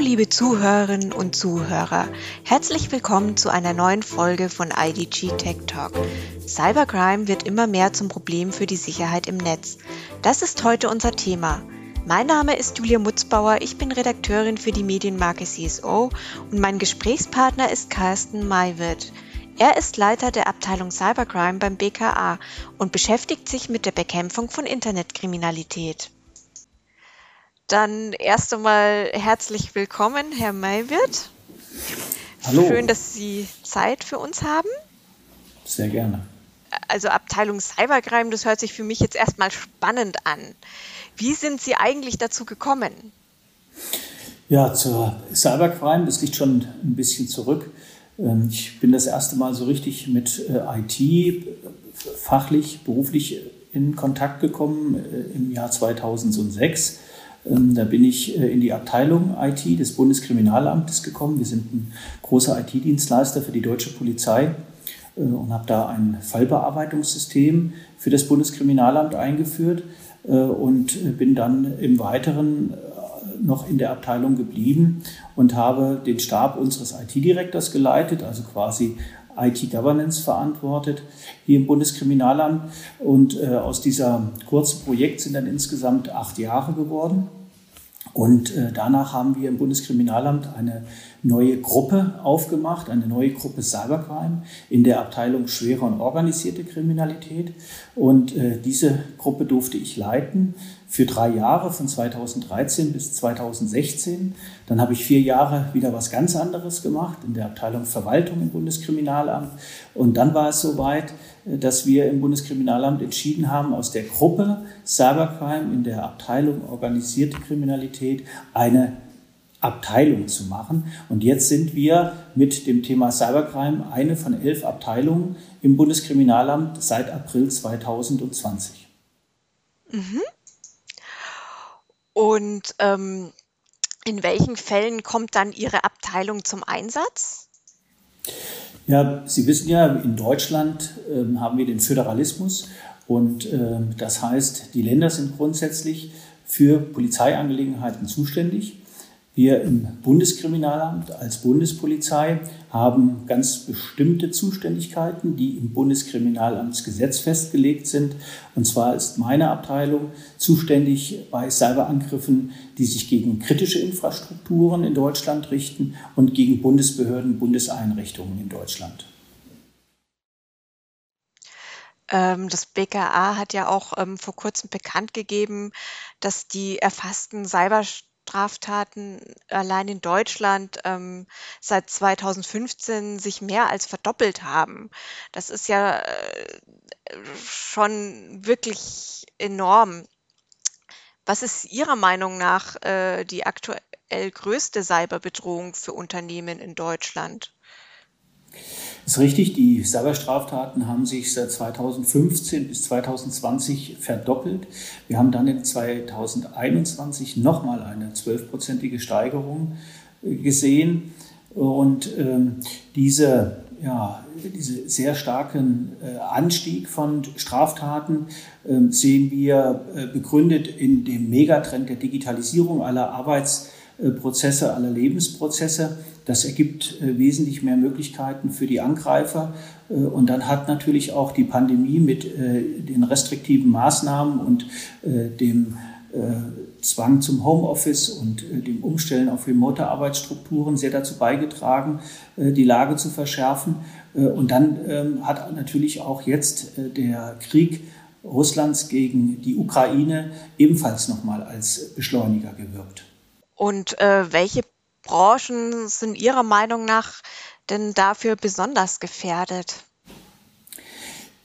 liebe Zuhörerinnen und Zuhörer, herzlich willkommen zu einer neuen Folge von IDG Tech Talk. Cybercrime wird immer mehr zum Problem für die Sicherheit im Netz. Das ist heute unser Thema. Mein Name ist Julia Mutzbauer, ich bin Redakteurin für die Medienmarke CSO und mein Gesprächspartner ist Carsten Maywirt. Er ist Leiter der Abteilung Cybercrime beim BKA und beschäftigt sich mit der Bekämpfung von Internetkriminalität. Dann erst einmal herzlich willkommen, Herr Maywirt. Hallo. Schön, dass Sie Zeit für uns haben. Sehr gerne. Also Abteilung Cybercrime, das hört sich für mich jetzt erstmal spannend an. Wie sind Sie eigentlich dazu gekommen? Ja, zur Cybercrime, das liegt schon ein bisschen zurück. Ähm, ich bin das erste Mal so richtig mit äh, IT fachlich, beruflich in Kontakt gekommen äh, im Jahr 2006. Ähm, da bin ich äh, in die Abteilung IT des Bundeskriminalamtes gekommen. Wir sind ein großer IT-Dienstleister für die deutsche Polizei und habe da ein Fallbearbeitungssystem für das Bundeskriminalamt eingeführt und bin dann im Weiteren noch in der Abteilung geblieben und habe den Stab unseres IT-Direktors geleitet, also quasi IT-Governance verantwortet hier im Bundeskriminalamt. Und äh, aus dieser kurzen Projekt sind dann insgesamt acht Jahre geworden. Und äh, danach haben wir im Bundeskriminalamt eine neue Gruppe aufgemacht, eine neue Gruppe Cybercrime in der Abteilung schwere und organisierte Kriminalität. Und äh, diese Gruppe durfte ich leiten für drei Jahre, von 2013 bis 2016. Dann habe ich vier Jahre wieder was ganz anderes gemacht in der Abteilung Verwaltung im Bundeskriminalamt. Und dann war es soweit, äh, dass wir im Bundeskriminalamt entschieden haben, aus der Gruppe Cybercrime in der Abteilung organisierte Kriminalität eine Abteilung zu machen. Und jetzt sind wir mit dem Thema Cybercrime eine von elf Abteilungen im Bundeskriminalamt seit April 2020. Mhm. Und ähm, in welchen Fällen kommt dann Ihre Abteilung zum Einsatz? Ja, Sie wissen ja, in Deutschland äh, haben wir den Föderalismus und äh, das heißt, die Länder sind grundsätzlich für Polizeiangelegenheiten zuständig. Wir im Bundeskriminalamt als Bundespolizei haben ganz bestimmte Zuständigkeiten, die im Bundeskriminalamtsgesetz festgelegt sind. Und zwar ist meine Abteilung zuständig bei Cyberangriffen, die sich gegen kritische Infrastrukturen in Deutschland richten und gegen Bundesbehörden, Bundeseinrichtungen in Deutschland. Ähm, das BKA hat ja auch ähm, vor kurzem bekannt gegeben, dass die erfassten Cyber Straftaten allein in Deutschland ähm, seit 2015 sich mehr als verdoppelt haben. Das ist ja äh, schon wirklich enorm. Was ist Ihrer Meinung nach äh, die aktuell größte Cyberbedrohung für Unternehmen in Deutschland? Das ist richtig, die Cyberstraftaten haben sich seit 2015 bis 2020 verdoppelt. Wir haben dann in 2021 nochmal eine zwölfprozentige Steigerung äh, gesehen. Und ähm, diese, ja, diese sehr starken äh, Anstieg von Straftaten äh, sehen wir äh, begründet in dem Megatrend der Digitalisierung aller Arbeitsprozesse, aller Lebensprozesse. Das ergibt äh, wesentlich mehr Möglichkeiten für die Angreifer. Äh, und dann hat natürlich auch die Pandemie mit äh, den restriktiven Maßnahmen und dem Zwang zum Homeoffice und dem Umstellen auf remote Arbeitsstrukturen sehr dazu beigetragen, die Lage zu verschärfen. Und dann ähm, hat natürlich auch jetzt der Krieg Russlands gegen die Ukraine ebenfalls nochmal als Beschleuniger gewirkt. Und äh, welche Branchen sind Ihrer Meinung nach denn dafür besonders gefährdet?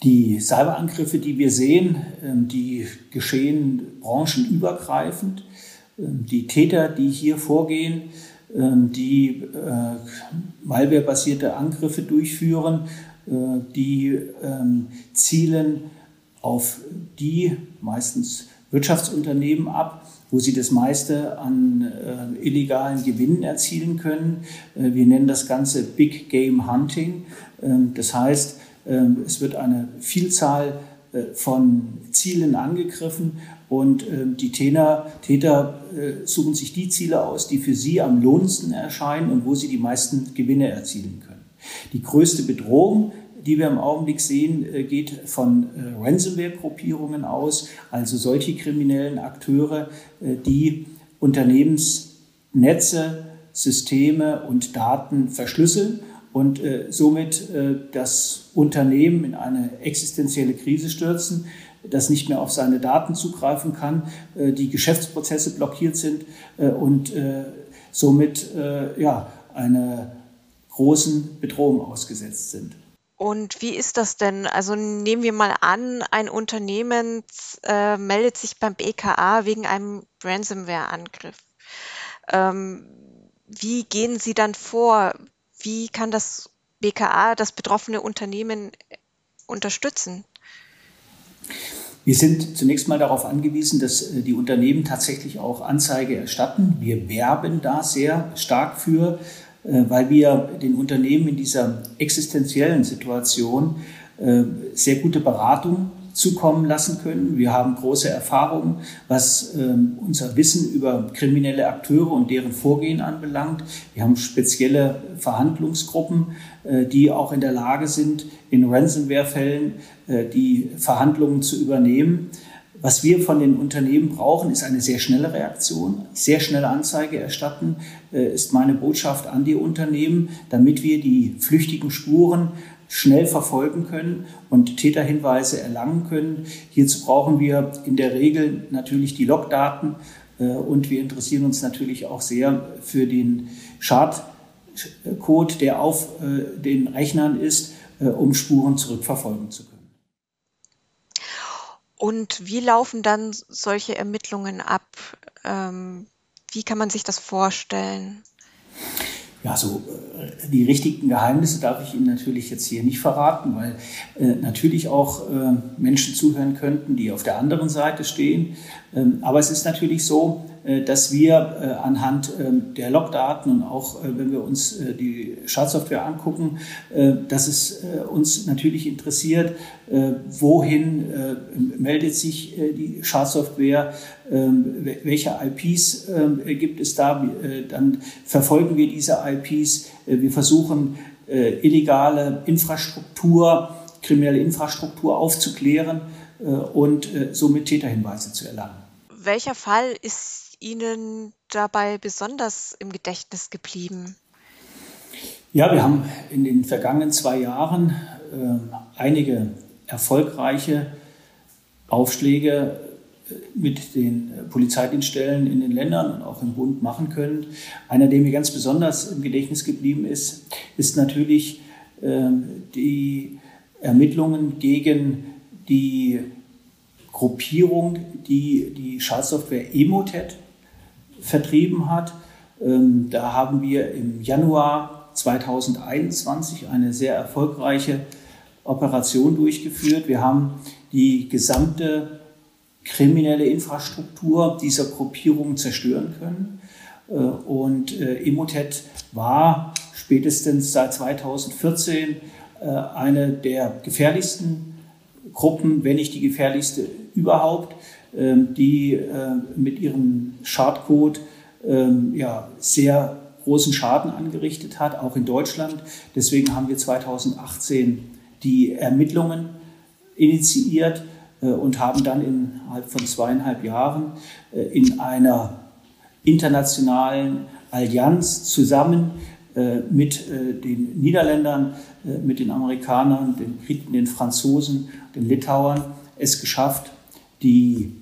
Die Cyberangriffe, die wir sehen, ähm, die geschehen branchenübergreifend. Ähm, die Täter, die hier vorgehen, ähm, die äh, malwarebasierte Angriffe durchführen, äh, die zielen auf die meistens Wirtschaftsunternehmen ab, wo sie das meiste an äh, illegalen Gewinnen erzielen können. Äh, wir nennen das Ganze Big Game Hunting. Ähm, das heißt, ähm, es wird eine Vielzahl äh, von Zielen angegriffen Und ähm, die Täter, Täter äh, suchen sich die Ziele aus, die für sie am lohnendsten erscheinen und wo sie die meisten Gewinne erzielen können. Die größte Bedrohung, die wir im Augenblick sehen, äh, geht von äh, Ransomware-Gruppierungen aus, also solche kriminellen Akteure, äh, die Unternehmensnetze, Systeme und Daten verschlüsseln und somit das Unternehmen in eine existenzielle Krise stürzen, das nicht mehr auf seine Daten zugreifen kann, die Geschäftsprozesse blockiert sind und somit ja, einer großen Bedrohung ausgesetzt sind. Und wie ist das denn? Also nehmen wir mal an, ein Unternehmen äh, meldet sich beim BKA wegen einem Ransomware-Angriff. Ähm, wie gehen Sie dann vor? Wie kann das BKA das betroffene Unternehmen unterstützen? Wir sind zunächst mal darauf angewiesen, dass äh, die Unternehmen tatsächlich auch Anzeige erstatten. Wir werben da sehr stark für, äh, weil wir den Unternehmen in dieser existenziellen Situation äh, sehr gute Beratung zukommen lassen können. Wir haben große Erfahrungen, was ähm, unser Wissen über kriminelle Akteure und deren Vorgehen anbelangt. Wir haben spezielle Verhandlungsgruppen, äh, die auch in der Lage sind, in Ransomware-Fällen äh, die Verhandlungen zu übernehmen. Was wir von den Unternehmen brauchen, ist eine sehr schnelle Reaktion, sehr schnelle Anzeige erstatten, äh, ist meine Botschaft an die Unternehmen, damit wir die flüchtigen Spuren schnell verfolgen können und Täterhinweise erlangen können. Hierzu brauchen wir in der Regel natürlich die Logdaten äh, und wir interessieren uns natürlich auch sehr für den Schadcode, der auf äh, den Rechnern ist, um Spuren zurückverfolgen zu können. Und wie laufen dann solche Ermittlungen ab? Ähm, wie kann man sich das vorstellen? Ja, so äh, die richtigen Geheimnisse darf ich Ihnen natürlich jetzt hier nicht verraten, weil äh, natürlich auch äh, Menschen zuhören könnten, die auf der anderen Seite stehen. Ähm, aber es ist natürlich so, äh, dass wir äh, anhand ähm, der Logdaten und auch äh, wenn wir uns die Schadsoftware angucken, dass es uns natürlich interessiert, wohin meldet sich die Schadsoftware, ähm, welche IPs gibt es da, dann verfolgen wir diese IPs, wir versuchen illegale Infrastruktur, kriminelle Infrastruktur aufzuklären und somit Täterhinweise zu erlangen. Welcher Fall ist Ihnen dabei besonders im Gedächtnis geblieben? Ja, wir haben in den vergangenen zwei Jahren äh, einige erfolgreiche Aufschläge äh, mit den Polizeidienststellen in den Ländern und auch im Bund machen können. Einer, der mir ganz besonders im Gedächtnis geblieben ist, ist natürlich äh, die Ermittlungen gegen die Gruppierung, die die Schadsoftware Emotet vertrieben hat. Ähm, da haben wir im Januar 2021 eine sehr erfolgreiche Operation durchgeführt. Wir haben die gesamte kriminelle Infrastruktur dieser Gruppierung zerstören können. Äh, und äh, Emotet war spätestens seit 2014 äh, eine der gefährlichsten Gruppen, wenn nicht die gefährlichste überhaupt. Ähm, die mit ihrem Schadcode ähm, ja, sehr großen Schaden angerichtet hat, auch in Deutschland. Deswegen haben wir 2018 die Ermittlungen initiiert und haben dann innerhalb von zweieinhalb Jahren äh, in einer internationalen Allianz zusammen mit den Niederländern, mit den Amerikanern, den Briten, den Franzosen, den Litauern es geschafft, die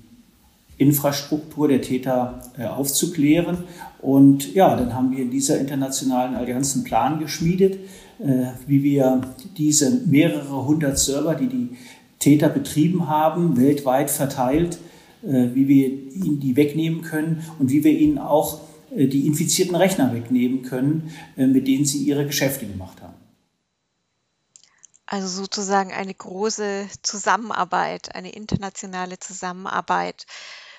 Infrastruktur der Täter äh, aufzuklären. Und ja, dann haben wir in dieser internationalen Allianz einen Plan geschmiedet, äh, wie wir diese mehrere hundert Server, die die Täter betrieben haben, weltweit verteilt, äh, wie wir ihnen die wegnehmen können und wie wir ihnen auch äh, die infizierten Rechner wegnehmen können, äh, mit denen sie ihre Geschäfte gemacht haben. Also sozusagen eine große Zusammenarbeit, eine internationale Zusammenarbeit.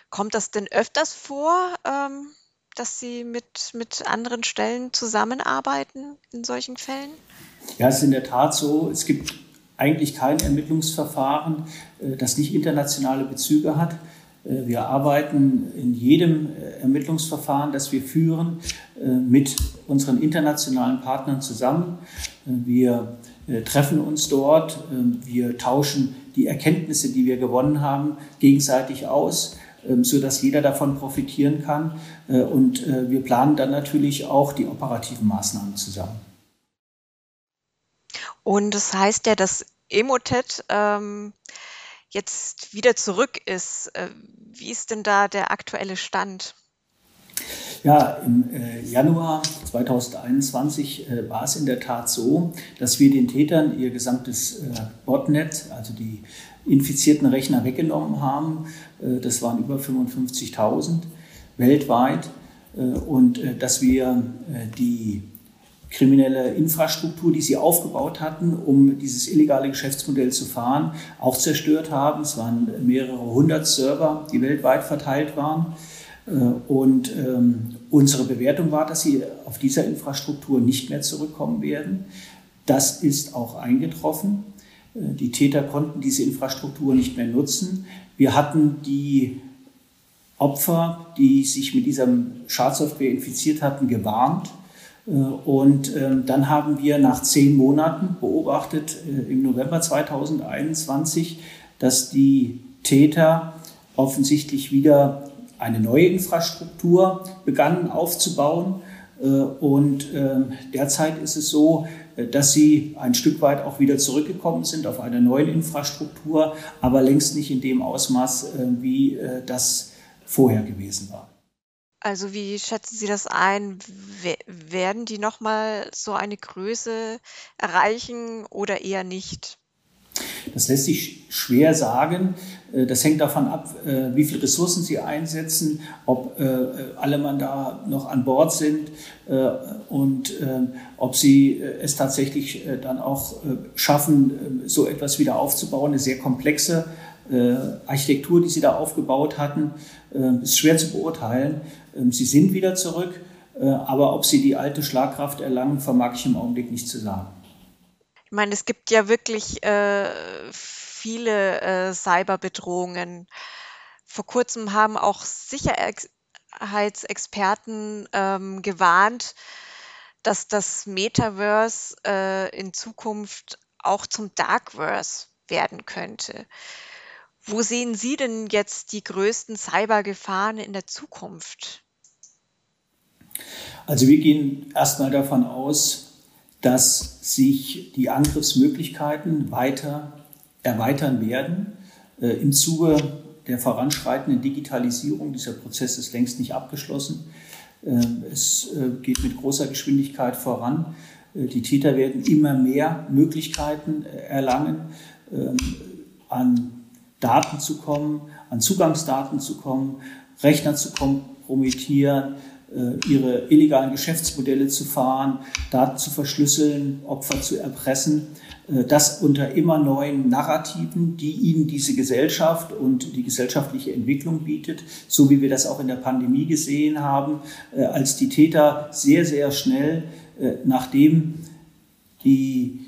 Kommt das denn öfters vor, ähm, dass Sie mit, mit anderen Stellen zusammenarbeiten in solchen Fällen? Ja, es ist in der Tat so. Es gibt eigentlich kein Ermittlungsverfahren, äh, das nicht internationale Bezüge hat. Äh, wir arbeiten in jedem äh, Ermittlungsverfahren, das wir führen, mit unseren internationalen Partnern zusammen. Wir treffen uns dort, wir tauschen die Erkenntnisse, die wir gewonnen haben, gegenseitig aus, sodass jeder davon profitieren kann. Und wir planen dann natürlich auch die operativen Maßnahmen zusammen. Und das heißt ja, dass Emotet ähm, jetzt wieder zurück ist. Äh, wie ist denn da der aktuelle Stand? Ja, im äh, Januar 2021 äh, war es in der Tat so, dass wir den Tätern ihr gesamtes äh, Botnet, also die infizierten Rechner weggenommen haben. Äh, das waren über 55.000 weltweit. Äh, und dass wir die kriminelle Infrastruktur, die sie aufgebaut hatten, um dieses illegale Geschäftsmodell zu fahren, auch zerstört haben. Es waren mehrere hundert Server, die weltweit verteilt waren. Äh, und ähm, unsere Bewertung war, dass sie auf dieser Infrastruktur nicht mehr zurückkommen werden. Das ist auch eingetroffen. Äh, die Täter konnten diese Infrastruktur nicht mehr nutzen. Wir hatten die Opfer, die sich mit dieser Schadsoftware infiziert hatten, gewarnt und ähm, dann haben wir nach zehn Monaten beobachtet, äh, im November 2021, dass die Täter offensichtlich wieder eine neue Infrastruktur begannen aufzubauen. Äh, und ähm, derzeit ist es so, dass sie ein Stück weit auch wieder zurückgekommen sind auf einer neuen Infrastruktur, aber längst nicht in dem Ausmaß, wie das vorher gewesen war. Also wie schätzen Sie das ein? werden die nochmal so eine Größe erreichen oder eher nicht? Das lässt sich schwer sagen. Äh, das hängt davon ab, äh, wie viele Ressourcen Sie einsetzen, ob äh, alle Mann da noch an Bord sind und ob Sie es tatsächlich dann auch schaffen, so etwas wieder aufzubauen. Eine sehr komplexe Architektur, die Sie da aufgebaut hatten, ist schwer zu beurteilen. Ähm, sie sind wieder zurück, äh, aber ob sie die alte Schlagkraft erlangen, vermag ich im Augenblick nicht zu sagen. Ich meine, es gibt ja wirklich äh, viele äh, Cyberbedrohungen. Vor kurzem haben auch Sicherheitsexperten ähm, gewarnt, dass das Metaverse äh, in Zukunft auch zum Darkverse werden könnte. Wo sehen Sie denn jetzt die größten Cybergefahren in der Zukunft? Also wir gehen erstmal davon aus, dass sich die Angriffsmöglichkeiten weiter erweitern werden. Äh, Im Zuge der voranschreitenden Digitalisierung, dieser Prozess ist längst nicht abgeschlossen. Äh, es äh, geht mit großer Geschwindigkeit voran. Äh, die Täter werden immer mehr Möglichkeiten äh, erlangen, ähm, an Daten zu kommen, an Zugangsdaten zu kommen, Rechner zu kompromittieren, äh, ihre illegalen Geschäftsmodelle zu fahren, Daten zu verschlüsseln, Opfer zu erpressen. Äh, das unter immer neuen Narrativen, die ihnen diese Gesellschaft und die gesellschaftliche Entwicklung bietet, so wie wir das auch in der Pandemie gesehen haben, äh, als die Täter sehr, sehr schnell, nachdem die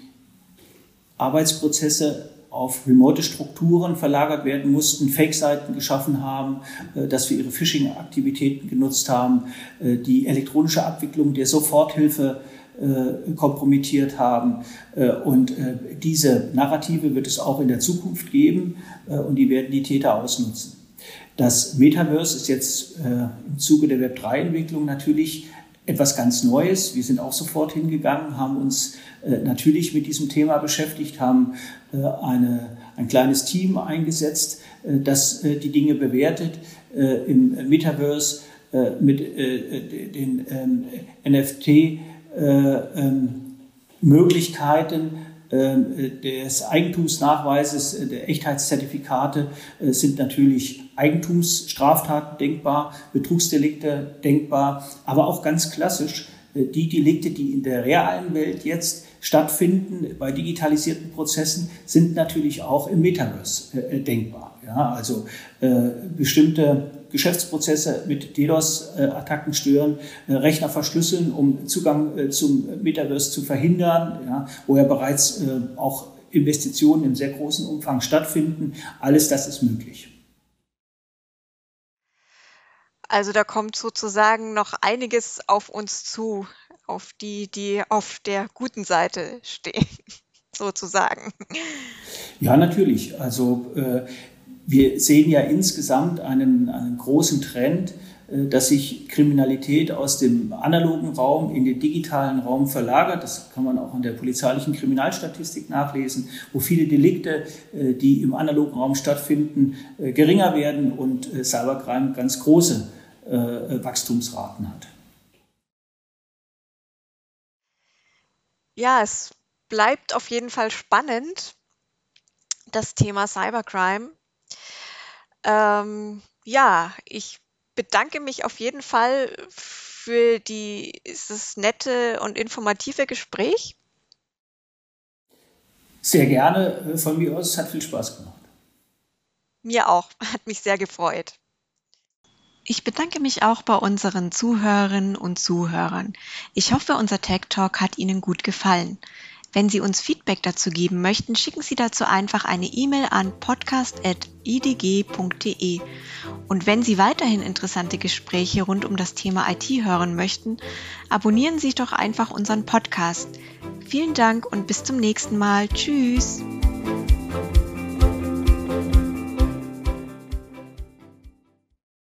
Arbeitsprozesse auf remote Strukturen verlagert werden mussten, Fake-Seiten geschaffen haben, äh, dass wir ihre Phishing-Aktivitäten genutzt haben, äh, die elektronische Abwicklung der Soforthilfe äh, kompromittiert haben. Und diese Narrative wird es auch in der Zukunft geben und die werden die Täter ausnutzen. Das Metaverse ist jetzt im Zuge der Web3-Entwicklung natürlich etwas ganz Neues. Wir sind auch sofort hingegangen, haben uns äh, natürlich mit diesem Thema beschäftigt, haben äh, eine, ein kleines Team eingesetzt, äh, das die Dinge bewertet im Metaverse mit den ähm, NFT-Möglichkeiten ähm, des Eigentumsnachweises, äh, der Echtheitszertifikate äh, sind natürlich Eigentumsstraftaten denkbar, Betrugsdelikte denkbar, aber auch ganz klassisch äh, die Delikte, die in der realen Welt jetzt stattfinden bei digitalisierten Prozessen, sind natürlich auch im Metaverse denkbar. Ja, also äh, bestimmte Geschäftsprozesse mit DDoS-Attacken stören, äh, Rechner verschlüsseln, um Zugang äh, zum Metaverse zu verhindern, ja, wo ja bereits äh, auch Investitionen im sehr großen Umfang stattfinden. Alles das ist möglich. Also da kommt sozusagen noch einiges auf uns zu, auf die, die auf der guten Seite stehen, sozusagen. Ja, natürlich. Also äh, wir sehen ja insgesamt einen, einen großen Trend, äh, dass sich Kriminalität aus dem analogen Raum in den digitalen Raum verlagert. Das kann man auch in der polizeilichen Kriminalstatistik nachlesen, wo viele Delikte, äh, die im analogen Raum stattfinden, äh, geringer werden und Cybercrime ganz große Wachstumsraten hat. Ja, es bleibt auf jeden Fall spannend, das Thema Cybercrime. Ähm, ja, ich bedanke mich auf jeden Fall für dieses nette und informative Gespräch. Sehr gerne äh, von mir aus. Es hat viel Spaß gemacht. Mir auch. Hat mich sehr gefreut. Ich bedanke mich auch bei unseren Zuhörerinnen und Zuhörern. Ich hoffe, unser Tech Talk hat Ihnen gut gefallen. Wenn Sie uns Feedback dazu geben möchten, schicken Sie dazu einfach eine E-Mail an podcast.idg.de. Und wenn Sie weiterhin interessante Gespräche rund um das Thema IT hören möchten, abonnieren Sie doch einfach unseren Podcast. Vielen Dank und bis zum nächsten Mal. Tschüss.